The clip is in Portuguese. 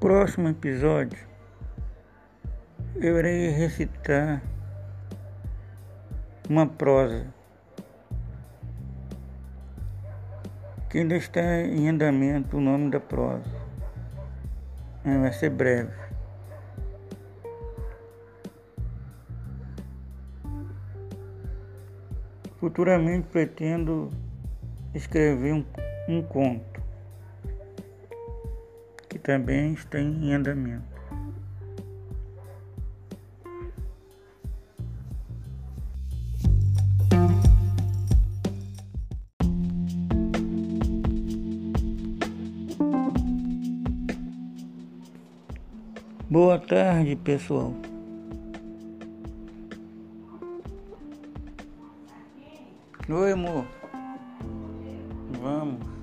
próximo episódio eu irei recitar uma prosa que ainda está em andamento o nome da prosa. É, vai ser breve. Futuramente pretendo escrever um, um conto que também está em andamento. Boa tarde, pessoal. Oi, amor. Vamos.